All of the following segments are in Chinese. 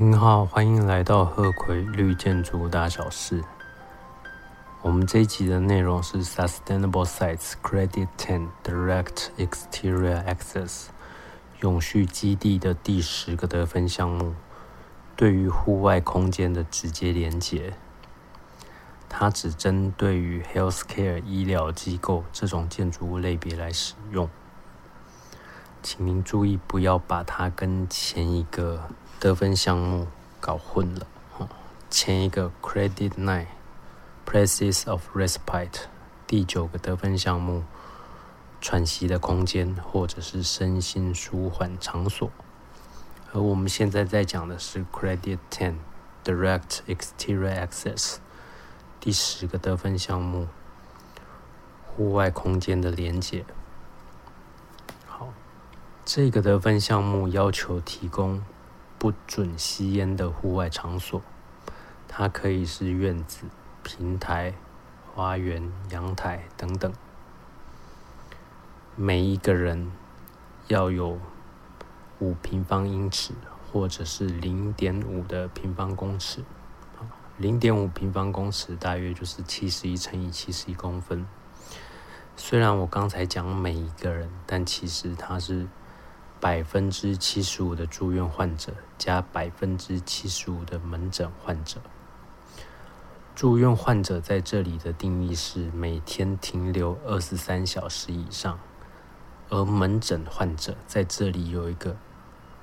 您好，欢迎来到鹤葵绿建筑大小事。我们这一集的内容是 Sustainable Sites Credit Ten Direct Exterior Access 永续基地的第十个得分项目，对于户外空间的直接连接。它只针对于 Healthcare 医疗机构这种建筑物类别来使用，请您注意不要把它跟前一个。得分项目搞混了，前一个 Credit Nine Places of Respite 第九个得分项目喘息的空间或者是身心舒缓场所，而我们现在在讲的是 Credit Ten Direct Exterior Access 第十个得分项目户外空间的连接。好，这个得分项目要求提供。不准吸烟的户外场所，它可以是院子、平台、花园、阳台等等。每一个人要有五平方英尺，或者是零点五的平方公尺。零点五平方公尺大约就是七十一乘以七十一公分。虽然我刚才讲每一个人，但其实它是。百分之七十五的住院患者加百分之七十五的门诊患者。住院患者在这里的定义是每天停留二十三小时以上，而门诊患者在这里有一个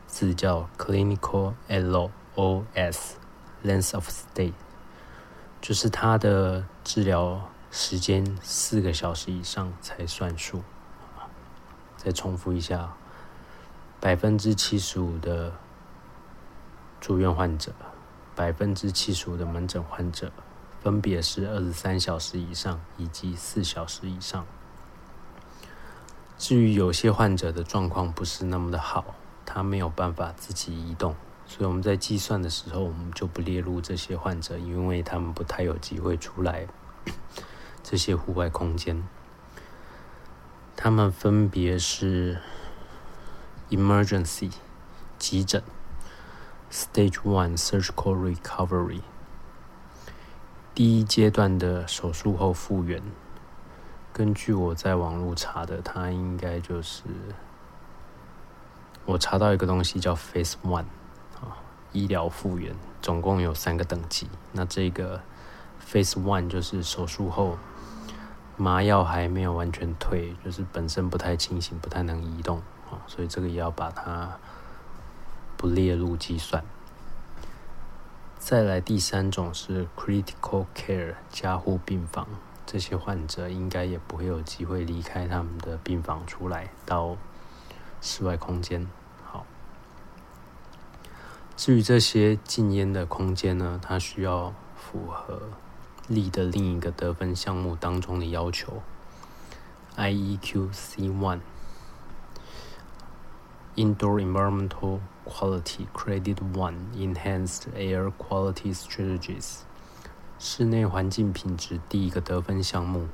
字叫 clinical LOS（length of stay），就是他的治疗时间四个小时以上才算数。再重复一下。百分之七十五的住院患者，百分之七十五的门诊患者，分别是二十三小时以上以及四小时以上。至于有些患者的状况不是那么的好，他没有办法自己移动，所以我们在计算的时候，我们就不列入这些患者，因为他们不太有机会出来这些户外空间。他们分别是。Emergency 急诊，Stage One Surgical Recovery 第一阶段的手术后复原。根据我在网络查的，它应该就是我查到一个东西叫 Phase One 啊，医疗复原，总共有三个等级。那这个 Phase One 就是手术后麻药还没有完全退，就是本身不太清醒，不太能移动。所以这个也要把它不列入计算。再来第三种是 critical care 加护病房，这些患者应该也不会有机会离开他们的病房出来到室外空间。好，至于这些禁烟的空间呢，它需要符合力的另一个得分项目当中的要求，IEQ C one。Indoor Environmental Quality Credit One Enhanced Air Quality Strategies，室内环境品质第一个得分项目，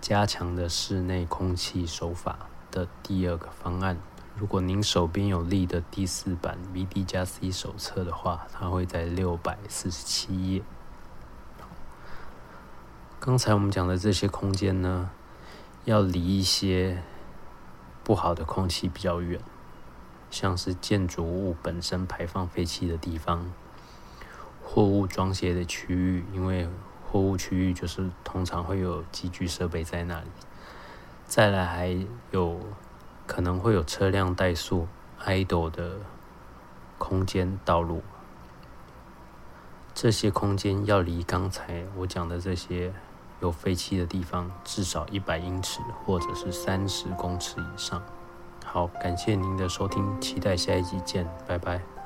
加强的室内空气手法的第二个方案。如果您手边有利的第四版 VD 加 C 手册的话，它会在六百四十七页。刚才我们讲的这些空间呢，要离一些不好的空气比较远。像是建筑物本身排放废气的地方，货物装卸的区域，因为货物区域就是通常会有机具设备在那里。再来还有可能会有车辆怠速、idle 的空间道路，这些空间要离刚才我讲的这些有废气的地方至少一百英尺，或者是三十公尺以上。好，感谢您的收听，期待下一集见，拜拜。